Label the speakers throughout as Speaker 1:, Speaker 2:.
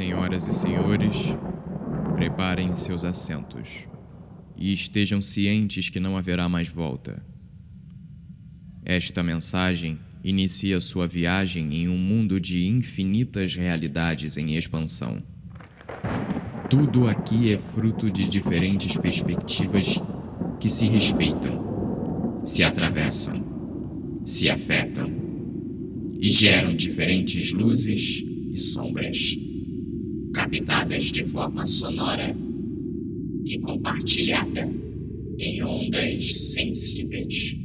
Speaker 1: Senhoras e senhores, preparem seus assentos e estejam cientes que não haverá mais volta. Esta mensagem inicia sua viagem em um mundo de infinitas realidades em expansão. Tudo aqui é fruto de diferentes perspectivas que se respeitam, se atravessam, se afetam e geram diferentes luzes e sombras, captadas de forma sonora e compartilhada em ondas sensíveis.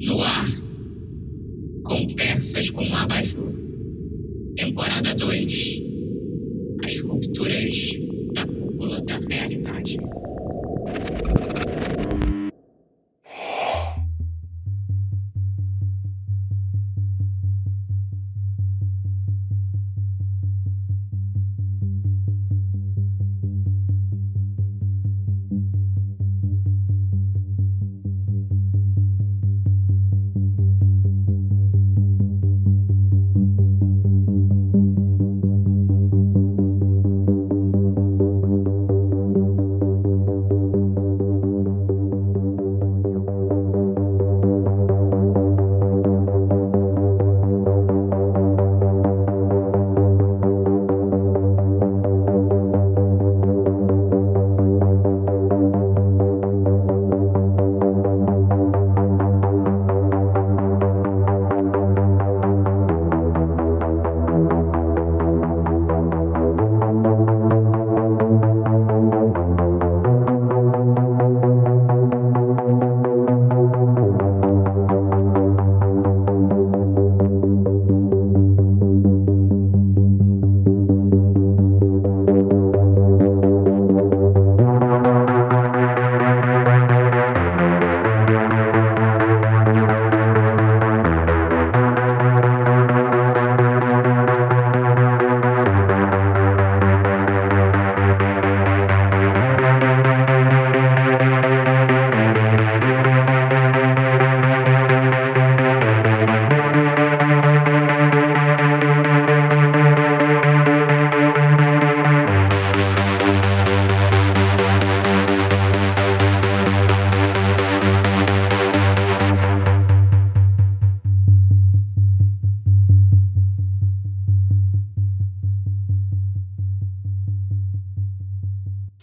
Speaker 1: No ar, Conversas com Abajur, temporada 2 As rupturas da cúpula da realidade.